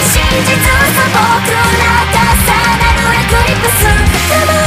真実さ僕ら重なるエクリプス。